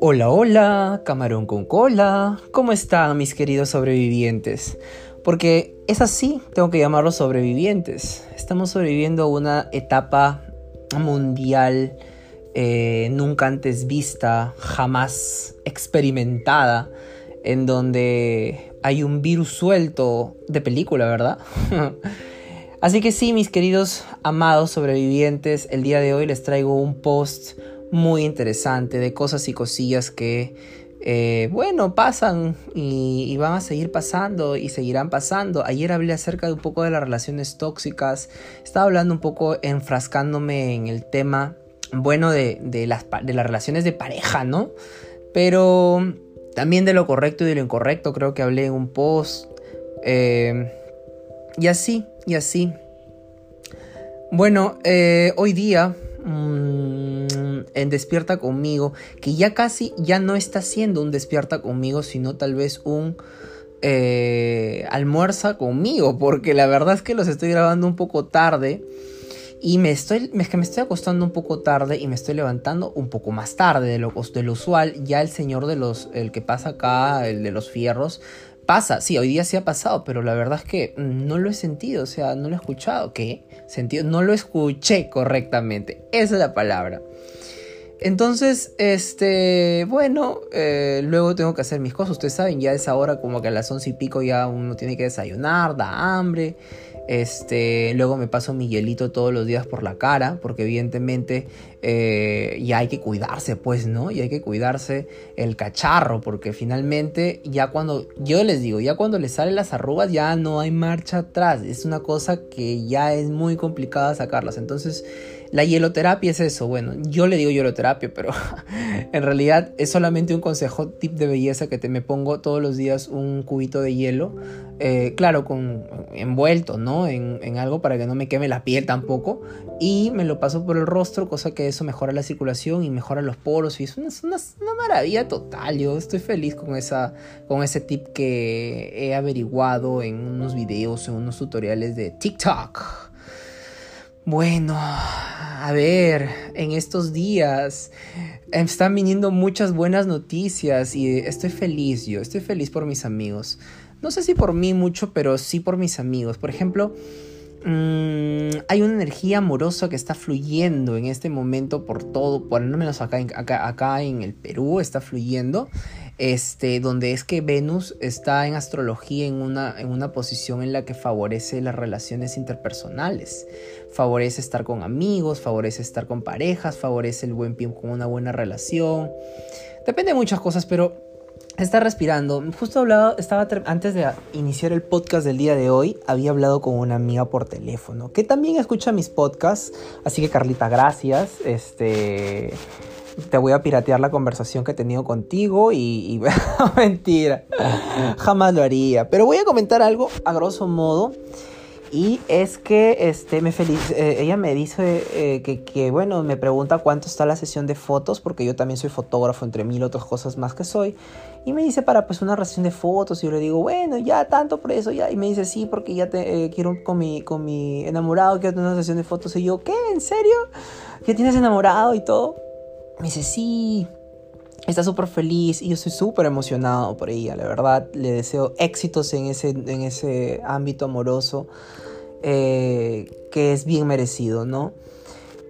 Hola, hola, camarón con cola. ¿Cómo están mis queridos sobrevivientes? Porque es así, tengo que llamarlos sobrevivientes. Estamos sobreviviendo a una etapa mundial eh, nunca antes vista, jamás experimentada, en donde hay un virus suelto de película, ¿verdad? Así que sí, mis queridos amados sobrevivientes, el día de hoy les traigo un post muy interesante de cosas y cosillas que, eh, bueno, pasan y, van a seguir pasando y seguirán pasando. Ayer hablé acerca de un poco de las relaciones tóxicas, estaba hablando un poco enfrascándome en el tema, bueno, de, las, de las relaciones de pareja, ¿no? Pero también de lo correcto y de lo incorrecto, creo que hablé en un post. Eh, y así, y así. Bueno, eh, hoy día... Mm, en Despierta conmigo, que ya casi ya no está siendo un Despierta conmigo, sino tal vez un eh, almuerza conmigo, porque la verdad es que los estoy grabando un poco tarde. Y me estoy, es que me estoy acostando un poco tarde y me estoy levantando un poco más tarde de lo, de lo usual. Ya el señor de los, el que pasa acá, el de los fierros, pasa. Sí, hoy día sí ha pasado, pero la verdad es que no lo he sentido, o sea, no lo he escuchado. ¿Qué? Sentido, no lo escuché correctamente. Esa es la palabra. Entonces, este, bueno, eh, luego tengo que hacer mis cosas. Ustedes saben, ya es ahora como que a las once y pico ya uno tiene que desayunar, da hambre. Este, luego me paso mi hielito todos los días por la cara, porque evidentemente eh, ya hay que cuidarse, pues, ¿no? Y hay que cuidarse el cacharro, porque finalmente ya cuando, yo les digo, ya cuando le salen las arrugas ya no hay marcha atrás. Es una cosa que ya es muy complicada sacarlas. Entonces, la hieloterapia es eso, bueno, yo le digo hieloterapia, pero en realidad es solamente un consejo tip de belleza que te me pongo todos los días un cubito de hielo, eh, claro, con envuelto, ¿no? En, algo para que no me queme la piel tampoco, y me lo paso por el rostro, cosa que eso mejora la circulación y mejora los poros, y es una, una maravilla total, yo estoy feliz con, esa, con ese tip que he averiguado en unos videos, en unos tutoriales de TikTok. Bueno, a ver, en estos días están viniendo muchas buenas noticias y estoy feliz yo, estoy feliz por mis amigos. No sé si por mí mucho, pero sí por mis amigos. Por ejemplo, mm, hay una energía amorosa que está fluyendo en este momento por todo, por lo menos acá, acá en el Perú está fluyendo este, donde es que Venus está en astrología en una, en una posición en la que favorece las relaciones interpersonales, favorece estar con amigos, favorece estar con parejas, favorece el buen pie con una buena relación. Depende de muchas cosas, pero está respirando. Justo hablado, estaba antes de iniciar el podcast del día de hoy, había hablado con una amiga por teléfono que también escucha mis podcasts, así que Carlita, gracias. Este te voy a piratear la conversación que he tenido contigo y, mentira, jamás lo haría. Pero voy a comentar algo a grosso modo. Y es que este, me feliz, eh, ella me dice eh, que, que, bueno, me pregunta cuánto está la sesión de fotos, porque yo también soy fotógrafo, entre mil otras cosas más que soy. Y me dice para pues una sesión de fotos, y yo le digo, bueno, ya tanto por eso. Y me dice, sí, porque ya eh, quiero con mi, con mi enamorado, quiero tener una sesión de fotos. Y yo, ¿qué? ¿En serio? ¿Ya tienes enamorado y todo? Me dice, sí, está súper feliz y yo estoy súper emocionado por ella, la verdad. Le deseo éxitos en ese, en ese ámbito amoroso eh, que es bien merecido, ¿no?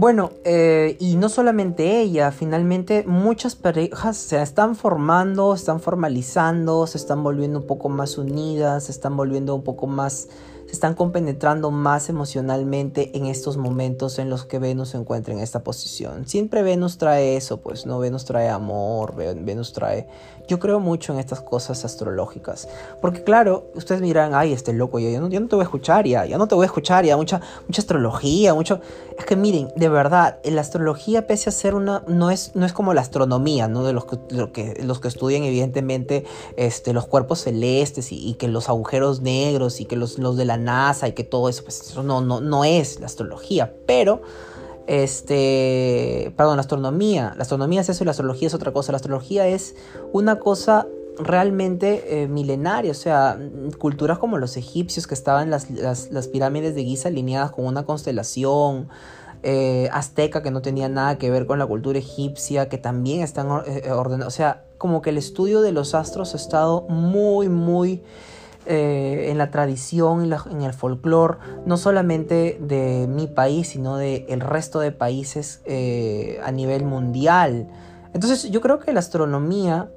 Bueno, eh, y no solamente ella, finalmente muchas parejas se están formando, están formalizando, se están volviendo un poco más unidas, se están volviendo un poco más se están compenetrando más emocionalmente en estos momentos en los que Venus se encuentra en esta posición. Siempre Venus trae eso, pues, ¿no? Venus trae amor, Venus trae... Yo creo mucho en estas cosas astrológicas. Porque claro, ustedes miran, ay, este loco, yo, no, no te voy a escuchar ya, ya no te voy a escuchar ya, mucha, mucha astrología, mucho... Es que miren, de verdad, la astrología pese a ser una... No es, no es como la astronomía, ¿no? De los que, que, los que estudian evidentemente este, los cuerpos celestes y, que los agujeros negros y que los, los de la NASA y que todo eso, pues eso no, no, no es la astrología, pero este, perdón, la astronomía, la astronomía es eso y la astrología es otra cosa, la astrología es una cosa realmente eh, milenaria, o sea, culturas como los egipcios que estaban las, las, las pirámides de Giza alineadas con una constelación, eh, azteca que no tenía nada que ver con la cultura egipcia, que también están eh, ordenados. O sea, como que el estudio de los astros ha estado muy, muy en la tradición, en, el folclore, no solamente de mi país, sino del el resto de países a nivel mundial. Entonces yo creo que la astronomía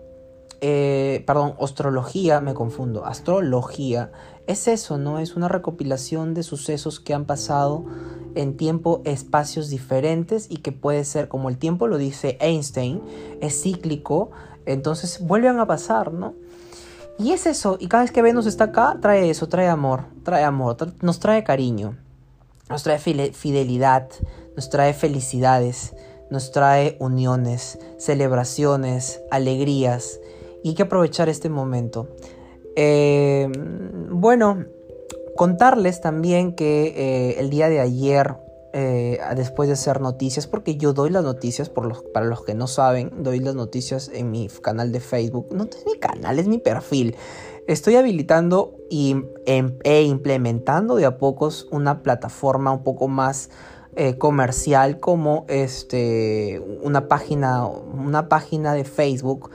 eh, perdón, astrología, me confundo, astrología, es eso, ¿no? Es una recopilación de sucesos que han pasado en tiempo, espacios diferentes y que puede ser, como el tiempo lo dice Einstein, es cíclico, entonces vuelven a pasar, ¿no? Y es eso, y cada vez que Venus está acá, trae eso, trae amor, trae amor, nos trae cariño, nos trae fidelidad, nos trae felicidades, nos trae uniones, celebraciones, alegrías, y hay que aprovechar este momento. Eh, bueno, contarles también que eh, el día de ayer, eh, después de hacer noticias, porque yo doy las noticias, por los, para los que no saben, doy las noticias en mi canal de Facebook. No es mi canal, es mi perfil. Estoy habilitando y, em, e implementando de a pocos una plataforma un poco más comercial como este, una, página, una página de Facebook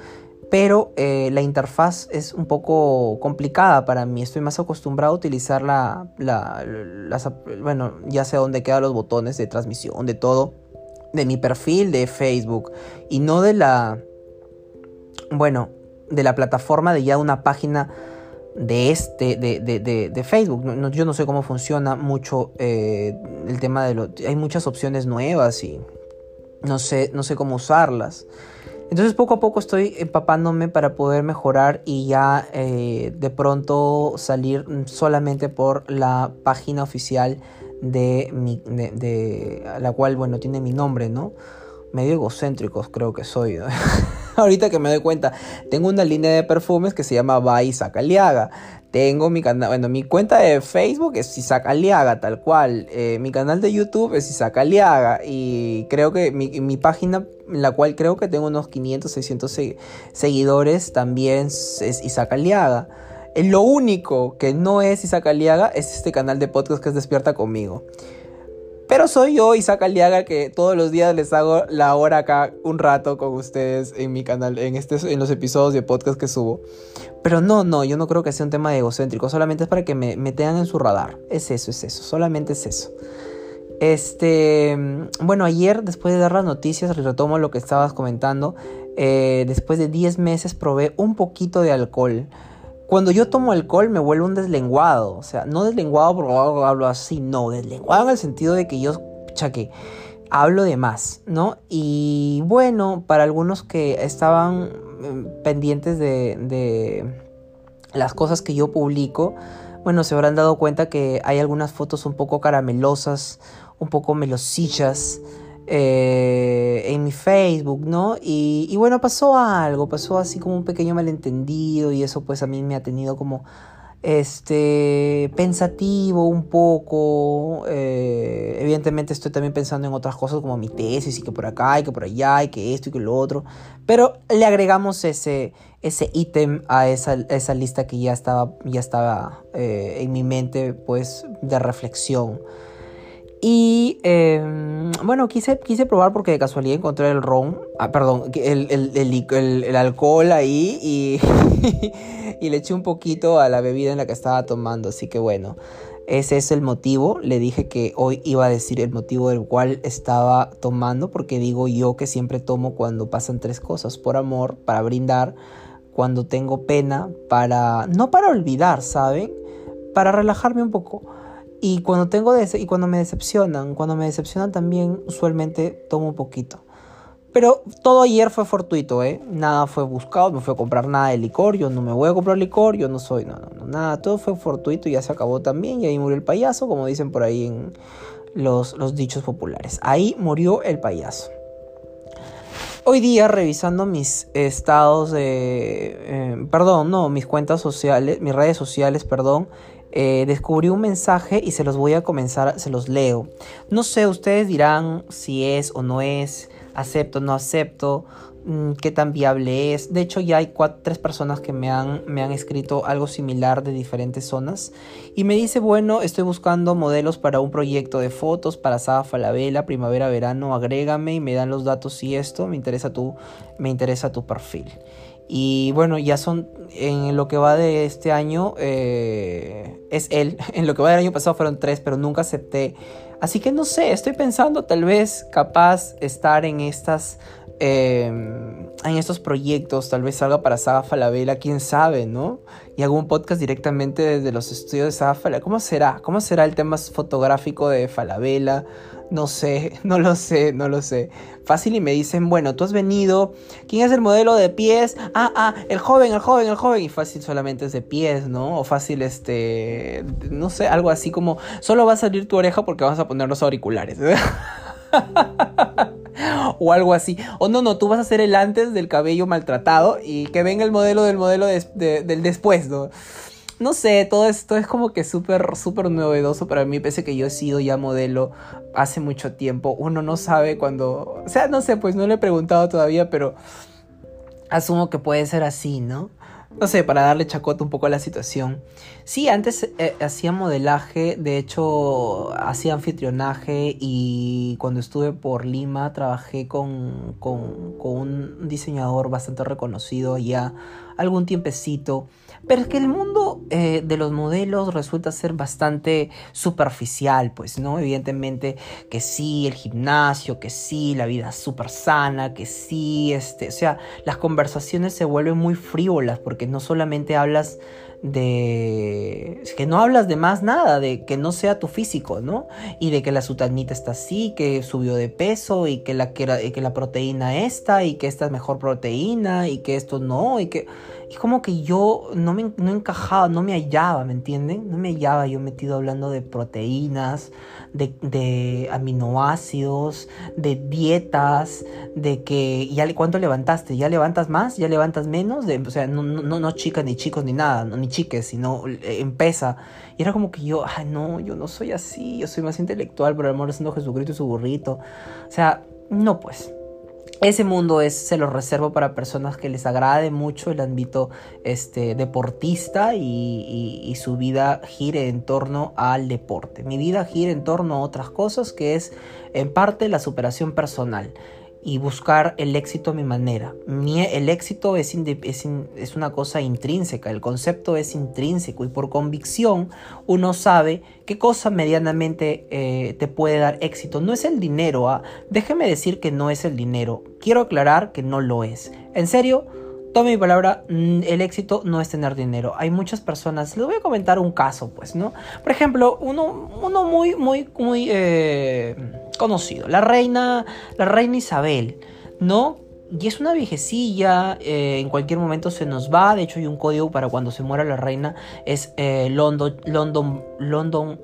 pero eh, la interfaz es un poco complicada para mí. Estoy más acostumbrado a utilizar la, bueno, ya sé dónde quedan los botones de transmisión, de todo, de mi perfil de Facebook y no de la, bueno, de la plataforma de ya una página de este, de, de, de, Facebook. yo no sé cómo funciona mucho eh, el tema de lo, hay muchas opciones nuevas y no sé, no sé cómo usarlas. Entonces poco a poco estoy empapándome para poder mejorar y ya eh, de pronto salir solamente por la página oficial de, mi, de, la cual, bueno, tiene mi nombre, ¿no? Medio egocéntricos creo que soy. Ahorita que me doy cuenta, tengo una línea de perfumes que se llama Bai Sacaliaga. Tengo mi canal, bueno, mi cuenta de Facebook es Isaac Aliaga, tal cual. Eh, mi canal de YouTube es Isaac Aliaga. Y creo que mi, mi página, en la cual creo que tengo unos 500, 600 seguidores, también es Isaac Aliaga. Eh, lo único que no es Isaac Aliaga es este canal de podcast que es Despierta conmigo. Pero soy yo, Isaac Aliaga, que todos los días les hago la hora acá un rato con ustedes en mi canal, en, este, en los episodios de podcast que subo. Pero no, no, yo no creo que sea un tema egocéntrico, solamente es para que me, me tengan en su radar. Es eso, es eso, solamente es eso. Este, bueno, ayer después de dar las noticias, retomo lo que estabas comentando, eh, después de 10 meses probé un poquito de alcohol. Cuando yo tomo alcohol me vuelvo un deslenguado. O sea, no deslenguado porque hablo así, no, deslenguado en el sentido de que yo, que hablo de más, ¿no? Y bueno, para algunos que estaban mm, pendientes de, de las cosas que yo publico, bueno, se habrán dado cuenta que hay algunas fotos un poco caramelosas, un poco melosillas. Eh, en mi Facebook, ¿no? Y, bueno, pasó algo, pasó así como un pequeño malentendido y eso pues a mí me ha tenido como este pensativo un poco eh, evidentemente estoy también pensando en otras cosas como mi tesis y que por acá y que por allá y que esto y que lo otro pero le agregamos ese ese ítem a esa, esa, lista que ya estaba ya estaba eh, en mi mente pues de reflexión y em, bueno, quise, quise probar porque de casualidad encontré el ron, ah, perdón, el, el, el, alcohol ahí y, y le eché un poquito a la bebida en la que estaba tomando. Así que bueno, ese es el motivo. Le dije que hoy iba a decir el motivo del cual estaba tomando, porque digo yo que siempre tomo cuando pasan tres cosas: por amor, para brindar, cuando tengo pena, para. no para olvidar, ¿saben? Para relajarme un poco. Y cuando tengo y cuando me decepcionan, cuando me decepcionan también usualmente tomo un poquito. Pero todo ayer fue fortuito, ¿eh? Nada fue buscado, no fue a comprar nada de licor, yo no me voy a comprar licor, yo no soy, no, no, no, nada, todo fue fortuito y ya se acabó también y ahí murió el payaso, como dicen por ahí en los, los dichos populares. Ahí murió el payaso. Hoy día revisando mis estados de... Eh, perdón, no, mis cuentas sociales, mis redes sociales, perdón, eh, descubrí un mensaje y se los voy a comenzar, se los leo. No sé, ustedes dirán si es o no es, acepto o no acepto. mm, qué tan viable es. De hecho, ya hay cuatro, tres personas que me han, me han escrito algo similar de diferentes zonas. Y me dice, bueno, estoy buscando modelos para un proyecto de fotos para Saga Falabella, primavera, verano, agrégame y me dan los datos y esto, me interesa tu, me interesa tu perfil. Y bueno, ya son en lo que va de este año, eh, es él. En lo que va del año pasado fueron tres, pero nunca acepté. Así que no sé, estoy pensando tal vez capaz estar en estas Em, en estos proyectos, tal vez salga para Saga Falabella, quién sabe, ¿no? Y hago un podcast directamente desde los estudios de Saga Falabella. ¿Cómo será? ¿Cómo será el tema fotográfico de Falabella? No sé, no lo sé, no lo sé. Fácil y me dicen, bueno, tú has venido, ¿quién es el modelo de pies? Ah, ah, el joven, el joven, el joven. Y fácil solamente es de pies, ¿no? O fácil, este, no sé, algo así como, solo va a salir tu oreja porque vamos a poner los auriculares. o algo así. O no, no, tú vas a hacer el antes del cabello maltratado y que venga el modelo del modelo del después, ¿no? No sé, todo esto es como que súper, súper novedoso para mí, pese que yo he sido ya modelo hace mucho tiempo. Uno no sabe cuando... O sea, no sé, pues no le he preguntado todavía, pero asumo que puede ser así, ¿no? no sé, para darle chacota un poco a la situación. Sí, antes eh, hacía modelaje, de hecho hacía anfitrionaje y cuando estuve por Lima trabajé con, con, con un diseñador bastante reconocido ya algún tiempecito. Pero es que el mundo eh, de los modelos resulta ser bastante superficial, pues, ¿no? Evidentemente que sí, el gimnasio, que sí, la vida súper sana, que sí, este, o sea, las conversaciones se vuelven muy frívolas porque no solamente hablas de que no hablas de más nada, de que no sea tu físico, ¿no? Y de que la sutanita está así, que subió de peso y que la, que, la proteína esta y que esta es mejor proteína y que esto no y que y como que yo no me no encajaba, no me hallaba, ¿me entienden? No me hallaba yo metido hablando de proteínas, de, de aminoácidos, de dietas, de que ya cuánto levantaste, ya levantas más, ya levantas menos, o sea, no, no, no chicas ni chicos ni nada, ni chiques, sino eh, empieza. Y era como que yo, ay no, yo no soy así, yo soy más intelectual, pero el amor siendo Jesucristo y su burrito. O sea, no pues. Ese mundo es, se lo reservo para personas que les agrade mucho el ámbito este, deportista y, y, su vida gire en torno al deporte. Mi vida gira en torno a otras cosas que es en parte la superación personal y buscar el éxito a mi manera. el éxito es, es, una cosa intrínseca, el concepto es intrínseco y por convicción uno sabe qué cosa medianamente eh, te puede dar éxito. No es el dinero, ¿ah? déjeme decir que no es el dinero. Quiero aclarar que no lo es. En serio, Tome mi palabra, mm, el éxito no es tener dinero. Hay muchas personas, les voy a comentar un caso, pues, ¿no? Por ejemplo, uno, uno muy, muy, muy eh, conocido, la reina, la reina Isabel, ¿no? Y es una viejecilla, eh, en cualquier momento se nos va. De hecho, hay un código para cuando se muera la reina. Es eh, London, London, London.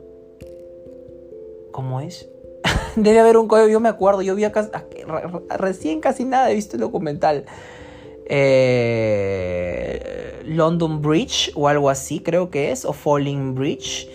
¿Cómo es? Debe haber un código, yo me acuerdo. Yo vi acá, recién casi nada he visto el documental eh, London Bridge o algo así, creo que es, o Falling Bridge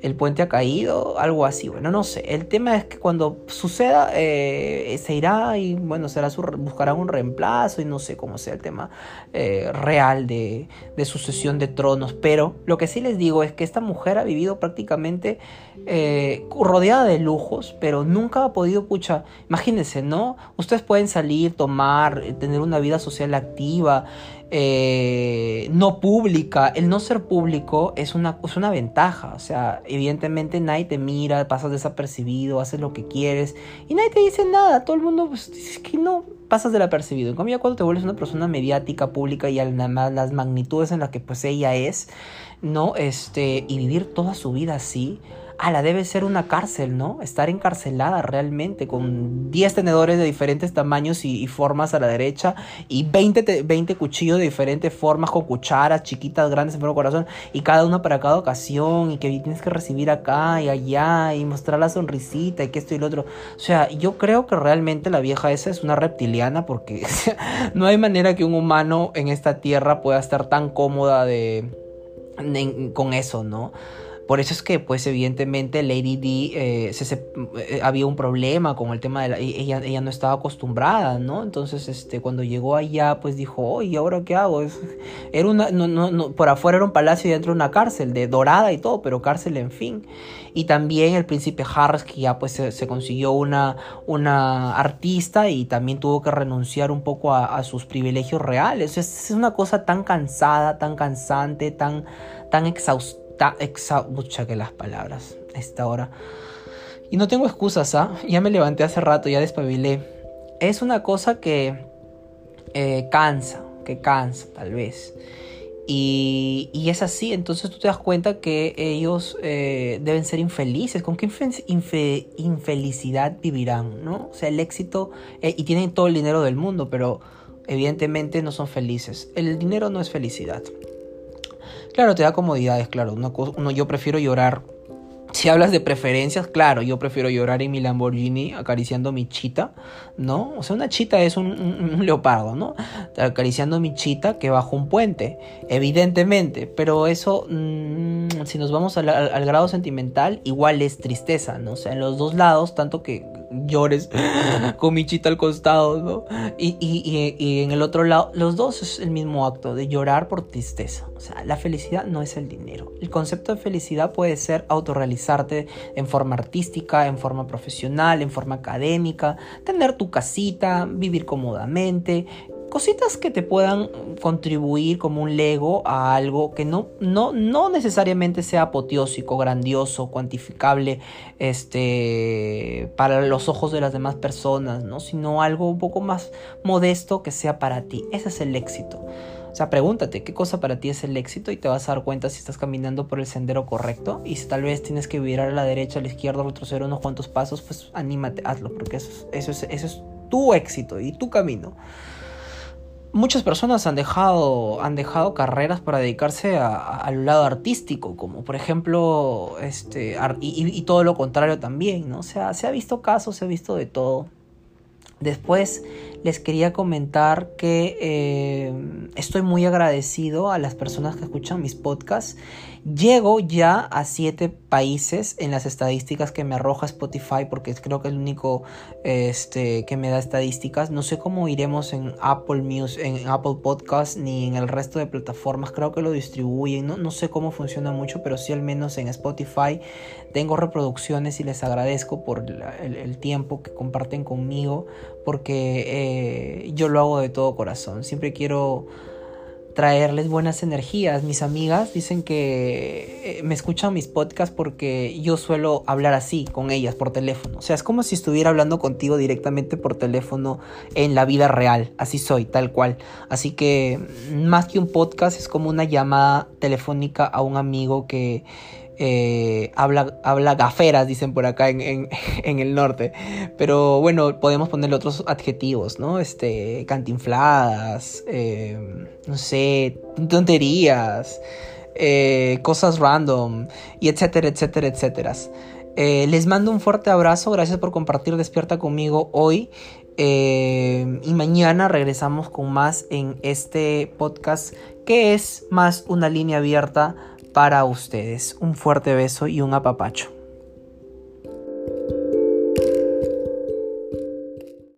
el puente ha caído, algo así. Bueno, no sé. El tema es que cuando suceda, eh, se irá y bueno, será su, buscará un reemplazo y no sé cómo sea el tema eh, real de, de, sucesión de tronos. Pero lo que sí les digo es que esta mujer ha vivido prácticamente eh, rodeada de lujos, pero nunca ha podido, pucha, imagínense, ¿no? Ustedes pueden salir, tomar, tener una vida social activa. Eh, no pública. El no ser público es una, es una ventaja. O sea, evidentemente nadie te mira, pasas desapercibido, haces lo que quieres y nadie te dice nada. Todo el mundo, pues, es que no pasas desapercibido. En cambio, cuando te vuelves una persona mediática, pública y además las magnitudes en las que pues ella es, ¿no? Este, y vivir toda su vida así la debe ser una cárcel, ¿no? Estar encarcelada realmente con 10 tenedores de diferentes tamaños y, formas a la derecha y 20, 20, cuchillos de diferentes formas con cucharas chiquitas, grandes, en corazón y cada uno para cada ocasión y que tienes que recibir acá y allá y mostrar la sonrisita y que esto y lo otro. O sea, yo creo que realmente la vieja esa es una reptiliana porque no hay manera que un humano en esta tierra pueda estar tan cómoda de, con eso, ¿no? Por eso es que, pues, evidentemente, Lady D eh, se, eh, había un problema con el tema de la. E, ella, ella no estaba acostumbrada, ¿no? Entonces, este, cuando llegó allá, pues dijo, oye, ¿ahora qué hago? era una. No, no, no, por afuera era un palacio y dentro una cárcel, de dorada y todo, pero cárcel, en fin. Y también el príncipe Harris, que ya pues se, consiguió una, una artista y también tuvo que renunciar un poco a, sus privilegios reales. Es, es una cosa tan cansada, tan cansante, tan, tan exhaustiva está mucha que las palabras a esta hora. Y no tengo excusas, ¿ah? Ya me levanté hace rato, ya despabilé. Es una cosa que eh, cansa, que cansa, tal vez. Y, y, es así, entonces tú te das cuenta que ellos eh, deben ser infelices. ¿Con qué infelicidad vivirán? ¿no? O sea, el éxito, eh, y tienen todo el dinero del mundo, pero evidentemente no son felices. El dinero no es felicidad. Claro, te da comodidades, claro. uno, yo prefiero llorar. Si hablas de preferencias, claro, yo prefiero llorar en mi Lamborghini acariciando mi chita, ¿no? O sea, una chita es un, leopardo, ¿no? Acariciando mi chita que bajo un puente, evidentemente. Pero eso, mm, si nos vamos al, al, grado sentimental, igual es tristeza, ¿no? O sea, en los dos lados, tanto que llores con mi chita al costado, ¿no? Y, y, y, en el otro lado, los dos es el mismo acto de llorar por tristeza. O sea, la felicidad no es el dinero. El concepto de felicidad puede ser autorrealizarte en forma artística, en forma profesional, en forma académica, tener tu casita, vivir cómodamente, cositas que te puedan contribuir como un lego a algo que no, no, no necesariamente sea apoteósico, grandioso, cuantificable este, para los ojos de las demás personas, ¿no? sino algo un poco más modesto que sea para ti. Ese es el éxito. O sea, pregúntate qué cosa para ti es el éxito y te vas a dar cuenta si estás caminando por el sendero correcto y si tal vez tienes que virar a la derecha, a la izquierda, retroceder unos cuantos pasos, pues anímate, hazlo, porque eso eso es, eso es tu éxito y tu camino muchas personas han dejado, han dejado carreras para dedicarse al lado artístico, como por ejemplo, este, y, todo lo contrario también, ¿no? Se ha visto casos, se ha visto de todo. Después les quería comentar que eh, estoy muy agradecido a las personas que escuchan mis podcasts. Llego ya a siete países en las estadísticas que me arroja Spotify porque creo que es el único este, que me da estadísticas. No sé cómo iremos en Apple Music, en Apple Podcasts ni en el resto de plataformas. Creo que lo distribuyen. No, no sé cómo funciona mucho, pero sí al menos en Spotify tengo reproducciones y les agradezco por el, tiempo que comparten conmigo porque eh, yo lo hago de todo corazón. Siempre quiero traerles buenas energías. Mis amigas dicen que eh, me escuchan mis podcasts porque yo suelo hablar así con ellas por teléfono. O sea, es como si estuviera hablando contigo directamente por teléfono en la vida real. Así soy, tal cual. Así que más que un podcast es como una llamada telefónica a un amigo que eh, habla, habla gaferas, dicen por acá en, el norte. Pero bueno, podemos ponerle otros adjetivos, ¿no? Este, cantinfladas, eh, no sé, tonterías, eh, cosas random, y etcétera, etcétera, etcétera. les mando un fuerte abrazo, gracias por compartir Despierta conmigo hoy. y mañana regresamos con más en este podcast que es más una línea abierta para ustedes. Un fuerte beso y un apapacho.